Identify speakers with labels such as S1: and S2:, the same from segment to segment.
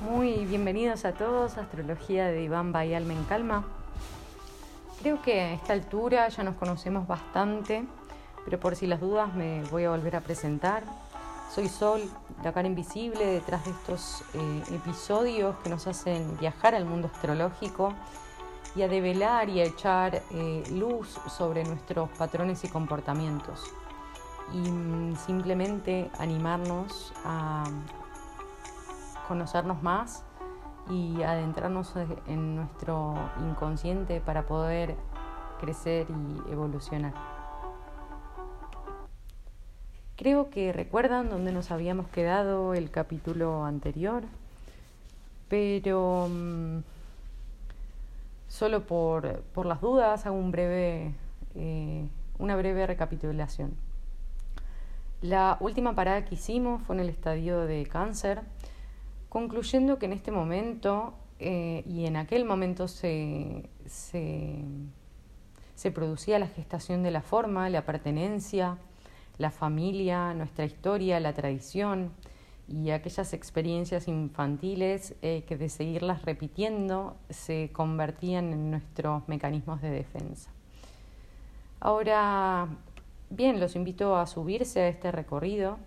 S1: Muy bienvenidos a todos Astrología de Iván Alma en Calma. Creo que a esta altura ya nos conocemos bastante, pero por si las dudas me voy a volver a presentar. Soy Sol, la cara invisible detrás de estos eh, episodios que nos hacen viajar al mundo astrológico y a develar y a echar eh, luz sobre nuestros patrones y comportamientos. Y mm, simplemente animarnos a conocernos más y adentrarnos en nuestro inconsciente para poder crecer y evolucionar. Creo que recuerdan dónde nos habíamos quedado el capítulo anterior, pero mm, solo por, por, las dudas hago un breve, eh, una breve recapitulación. La última parada que hicimos fue en el estadio de cáncer concluyendo que en este momento eh, y en aquel momento se, se, producía la gestación de la forma, la pertenencia, la familia, nuestra historia, la tradición y aquellas experiencias infantiles eh, que de seguirlas repitiendo se convertían en nuestros mecanismos de defensa. Ahora, bien, los invito a subirse a este recorrido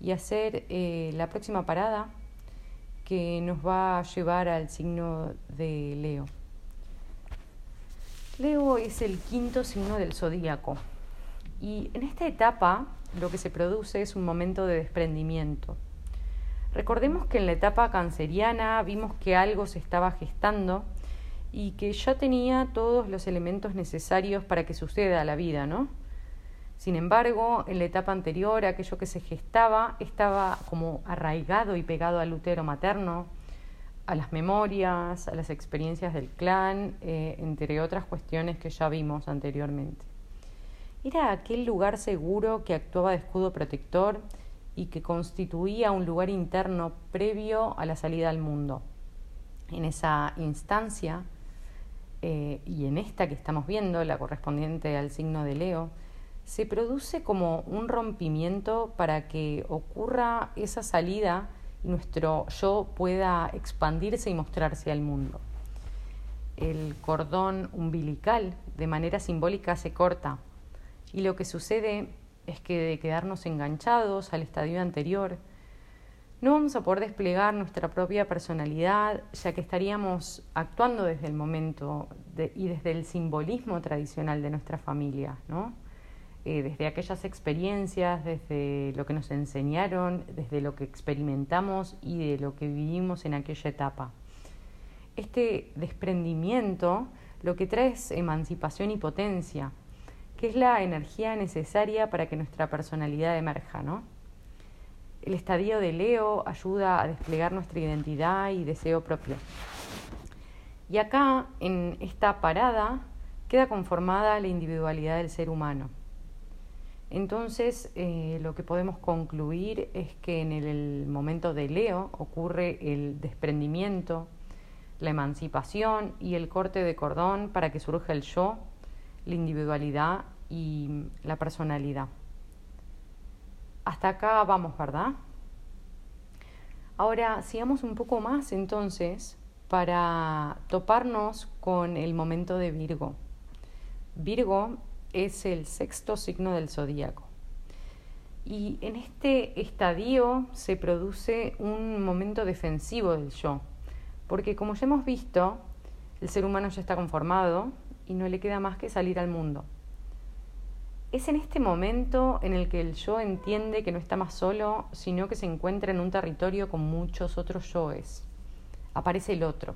S1: y hacer eh, la próxima parada que nos va a llevar al signo de Leo. Leo es el quinto signo del zodíaco y en esta etapa lo que se produce es un momento de desprendimiento. Recordemos que en la etapa canceriana vimos que algo se estaba gestando y que ya tenía todos los elementos necesarios para que suceda la vida, ¿no? Sin embargo, en la etapa anterior, aquello que se gestaba estaba como arraigado y pegado al útero materno, a las memorias, a las experiencias del clan, eh, entre otras cuestiones que ya vimos anteriormente. Era aquel lugar seguro que actuaba de escudo protector y que constituía un lugar interno previo a la salida al mundo. En esa instancia, eh, y en esta que estamos viendo, la correspondiente al signo de Leo, se produce como un rompimiento para que ocurra esa salida y nuestro yo pueda expandirse y mostrarse al mundo. El cordón umbilical de manera simbólica se corta y lo que sucede es que de quedarnos enganchados al estadio anterior, no vamos a poder desplegar nuestra propia personalidad, ya que estaríamos actuando desde el momento y desde el simbolismo tradicional de nuestra familia, ¿no? Eh, desde aquellas experiencias, desde lo que nos enseñaron, desde lo que experimentamos y de lo que vivimos en aquella etapa. Este desprendimiento lo que trae es emancipación y potencia, que es la energía necesaria para que nuestra personalidad emerja, ¿no? El estadio de Leo ayuda a desplegar nuestra identidad y deseo propio. Y acá, en esta parada, queda conformada la individualidad del ser humano. Entonces, eh, lo que podemos concluir es que en el momento de Leo ocurre el desprendimiento, la emancipación y el corte de cordón para que surja el yo, la individualidad y la personalidad. Hasta acá vamos, ¿verdad? Ahora, sigamos un poco más entonces para toparnos con el momento de Virgo. Virgo es el sexto signo del zodíaco. Y en este estadio se produce un momento defensivo del yo, porque como ya hemos visto, el ser humano ya está conformado y no le queda más que salir al mundo. Es en este momento en el que el yo entiende que no está más solo, sino que se encuentra en un territorio con muchos otros yoes. Aparece el otro.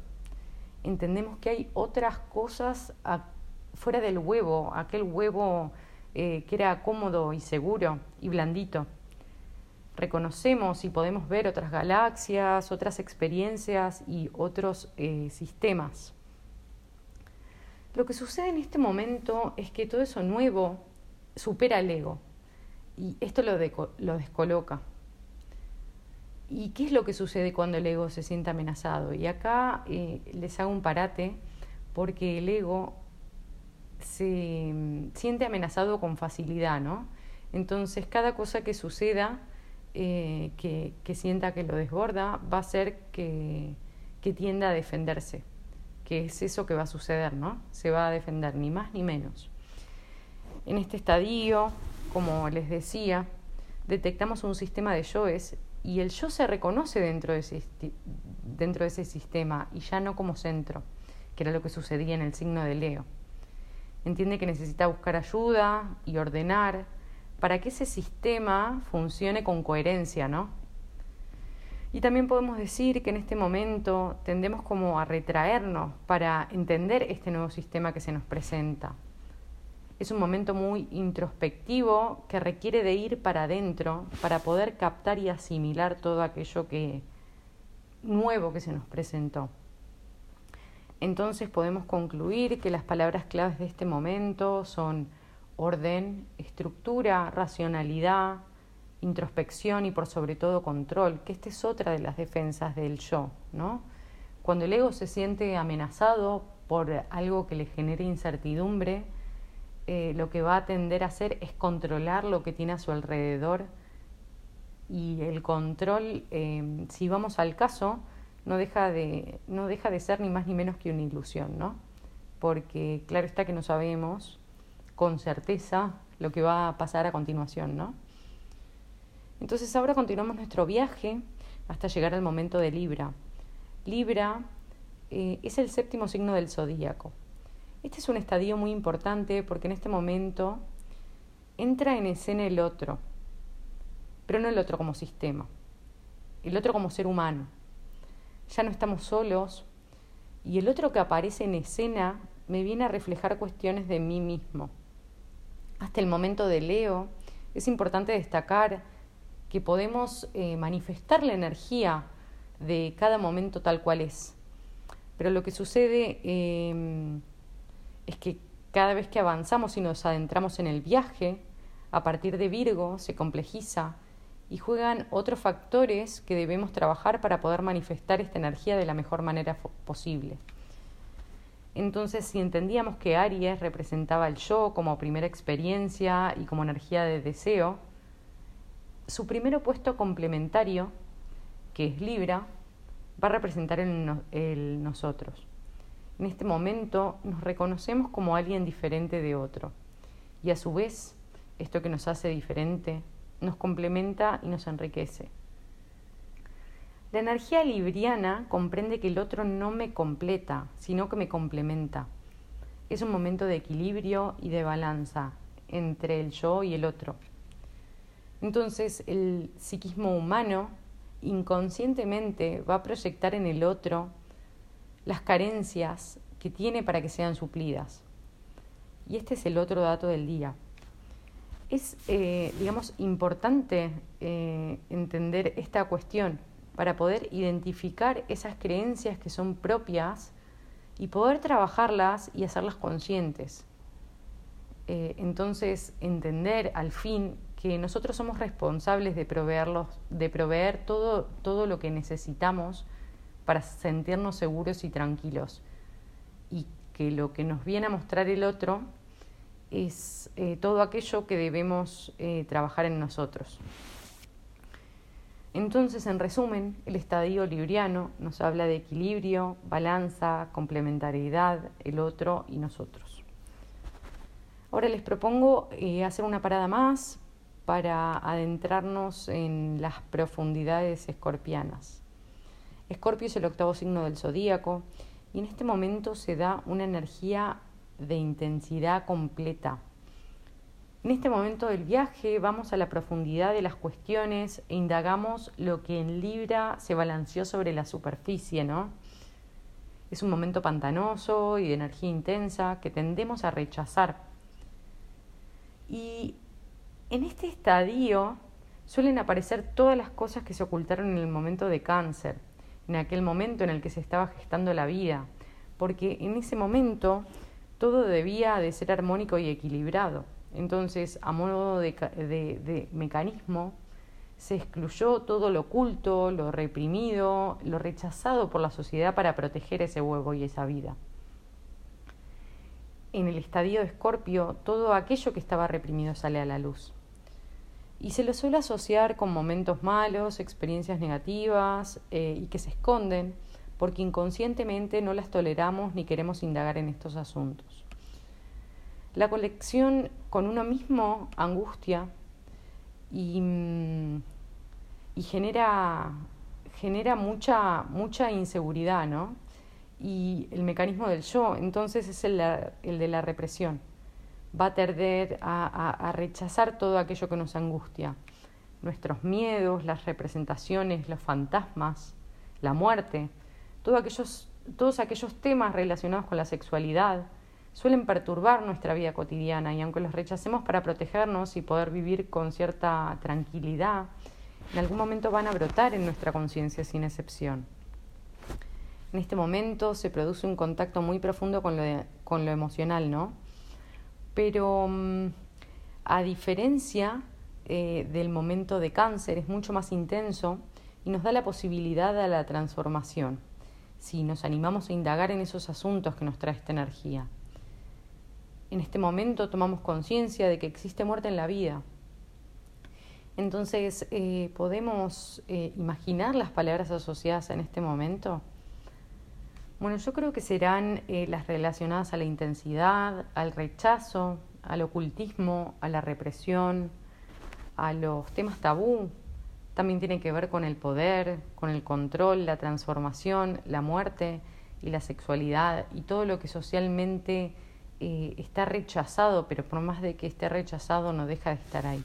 S1: Entendemos que hay otras cosas a fuera del huevo, aquel huevo eh, que era cómodo y seguro y blandito. Reconocemos y podemos ver otras galaxias, otras experiencias y otros eh, sistemas. Lo que sucede en este momento es que todo eso nuevo supera el ego y esto lo, lo descoloca. ¿Y qué es lo que sucede cuando el ego se siente amenazado? Y acá eh, les hago un parate porque el ego se mm, siente amenazado con facilidad, ¿no? Entonces, cada cosa que suceda, eh, que, sienta que lo desborda, va a hacer que, que tiende a defenderse, que es eso que va a suceder, ¿no? Se va a defender, ni más ni menos. En este estadio, como les decía, detectamos un sistema de yoes y el yo se reconoce dentro de, ese, dentro de ese sistema y ya no como centro, que era lo que sucedía en el signo de Leo. Entiende que necesita buscar ayuda y ordenar para que ese sistema funcione con coherencia, ¿no? Y también podemos decir que en este momento tendemos como a retraernos para entender este nuevo sistema que se nos presenta. Es un momento muy introspectivo que requiere de ir para adentro para poder captar y asimilar todo aquello que nuevo que se nos presentó. Entonces podemos concluir que las palabras claves de este momento son orden, estructura, racionalidad, introspección y por sobre todo control, que esta es otra de las defensas del yo, ¿no? Cuando el ego se siente amenazado por algo que le genere incertidumbre, eh, lo que va a tender a hacer es controlar lo que tiene a su alrededor y el control, eh, si vamos al caso, no deja, de, no deja de ser ni más ni menos que una ilusión, ¿no? Porque claro está que no sabemos con certeza lo que va a pasar a continuación, ¿no? Entonces ahora continuamos nuestro viaje hasta llegar al momento de Libra. Libra eh, es el séptimo signo del zodíaco. Este es un estadio muy importante porque en este momento entra en escena el otro, pero no el otro como sistema, el otro como ser humano. Ya no estamos solos y el otro que aparece en escena me viene a reflejar cuestiones de mí mismo. Hasta el momento de Leo es importante destacar que podemos eh, manifestar la energía de cada momento tal cual es. Pero lo que sucede em, es que cada vez que avanzamos y nos adentramos en el viaje, a partir de Virgo se complejiza y juegan otros factores que debemos trabajar para poder manifestar esta energía de la mejor manera posible. Entonces, si entendíamos que Aries representaba el yo como primera experiencia y como energía de deseo, su primer opuesto complementario, que es Libra, va a representar el nosotros. En este momento nos reconocemos como alguien diferente de otro y a su vez esto que nos hace diferente nos complementa y nos enriquece. La energía libriana comprende que el otro no me completa, sino que me complementa. Es un momento de equilibrio y de balanza entre el yo y el otro. Entonces el psiquismo humano inconscientemente va a proyectar en el otro las carencias que tiene para que sean suplidas. Y este es el otro dato del día. Es, eh, digamos, importante eh, entender esta cuestión para poder identificar esas creencias que son propias y poder trabajarlas y hacerlas conscientes. Eh, entonces, entender al fin que nosotros somos responsables de proveerlos, de proveer todo, todo lo que necesitamos para sentirnos seguros y tranquilos. Y que lo que nos viene a mostrar el otro es eh, todo aquello que debemos eh, trabajar en nosotros. Entonces, en resumen, el estadio libriano nos habla de equilibrio, balanza, complementariedad, el otro y nosotros. Ahora les propongo eh, hacer una parada más para adentrarnos en las profundidades escorpianas. Escorpio es el octavo signo del zodíaco y en este momento se da una energía de intensidad completa. En este momento del viaje vamos a la profundidad de las cuestiones e indagamos lo que en Libra se balanceó sobre la superficie, ¿no? Es un momento pantanoso y de energía intensa que tendemos a rechazar. Y en este estadio suelen aparecer todas las cosas que se ocultaron en el momento de cáncer en aquel momento en el que se estaba gestando la vida, porque en ese momento todo debía de ser armónico y equilibrado. Entonces, a modo de, mecanismo, se excluyó todo lo oculto, lo reprimido, lo rechazado por la sociedad para proteger ese huevo y esa vida. En el estadio de Escorpio, todo aquello que estaba reprimido sale a la luz y se lo suele asociar con momentos malos, experiencias negativas eh, y que se esconden porque inconscientemente no las toleramos ni queremos indagar en estos asuntos. La colección con uno mismo angustia y, mm, y genera, genera mucha, mucha inseguridad, ¿no? Y el mecanismo del yo, entonces es el, el de la represión. Va a tender a, a rechazar todo aquello que nos angustia. Nuestros miedos, las representaciones, los fantasmas, la muerte, todos aquellos, temas relacionados con la sexualidad, suelen perturbar nuestra vida cotidiana y aunque los rechacemos para protegernos y poder vivir con cierta tranquilidad, en algún momento van a brotar en nuestra conciencia sin excepción. En este momento se produce un contacto muy profundo con lo, emocional, ¿no? Pero mm, a diferencia eh, del momento de cáncer, es mucho más intenso y nos da la posibilidad de la transformación, si nos animamos a indagar en esos asuntos que nos trae esta energía en este momento tomamos conciencia de que existe muerte en la vida. Entonces, eh, ¿podemos eh, imaginar las palabras asociadas en este momento? Bueno, yo creo que serán eh, las relacionadas a la intensidad, al rechazo, al ocultismo, a la represión, a los temas tabú. También tiene que ver con el poder, con el control, la transformación, la muerte y la sexualidad y todo lo que socialmente eh, está rechazado, pero por más de que esté rechazado no deja de estar ahí.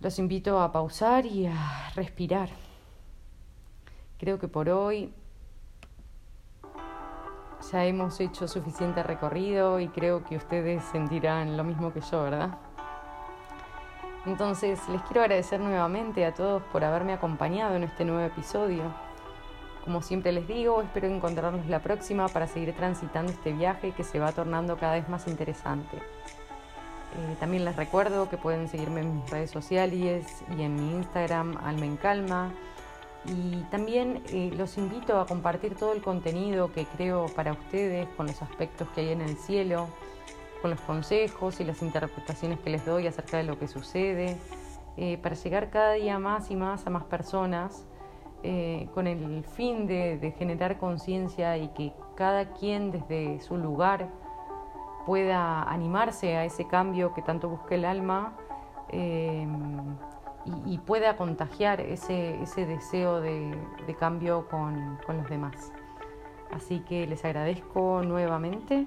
S1: Los invito a pausar y a respirar. Creo que por hoy ya hemos hecho suficiente recorrido y creo que ustedes sentirán lo mismo que yo, ¿verdad? Entonces les quiero agradecer nuevamente a todos por haberme acompañado en este nuevo episodio. Como siempre les digo, espero encontrarnos la próxima para seguir transitando este viaje que se va tornando cada vez más interesante. Eh, también les recuerdo que pueden seguirme en mis redes sociales y en mi Instagram, Alma en Calma. Y también eh, los invito a compartir todo el contenido que creo para ustedes con los aspectos que hay en el cielo, con los consejos y las interpretaciones que les doy acerca de lo que sucede, eh, para llegar cada día más y más a más personas eh, con el fin de, generar conciencia y que cada quien desde su lugar pueda animarse a ese cambio que tanto busca el alma eh, y, pueda contagiar ese, deseo de, cambio con los demás. Así que les agradezco nuevamente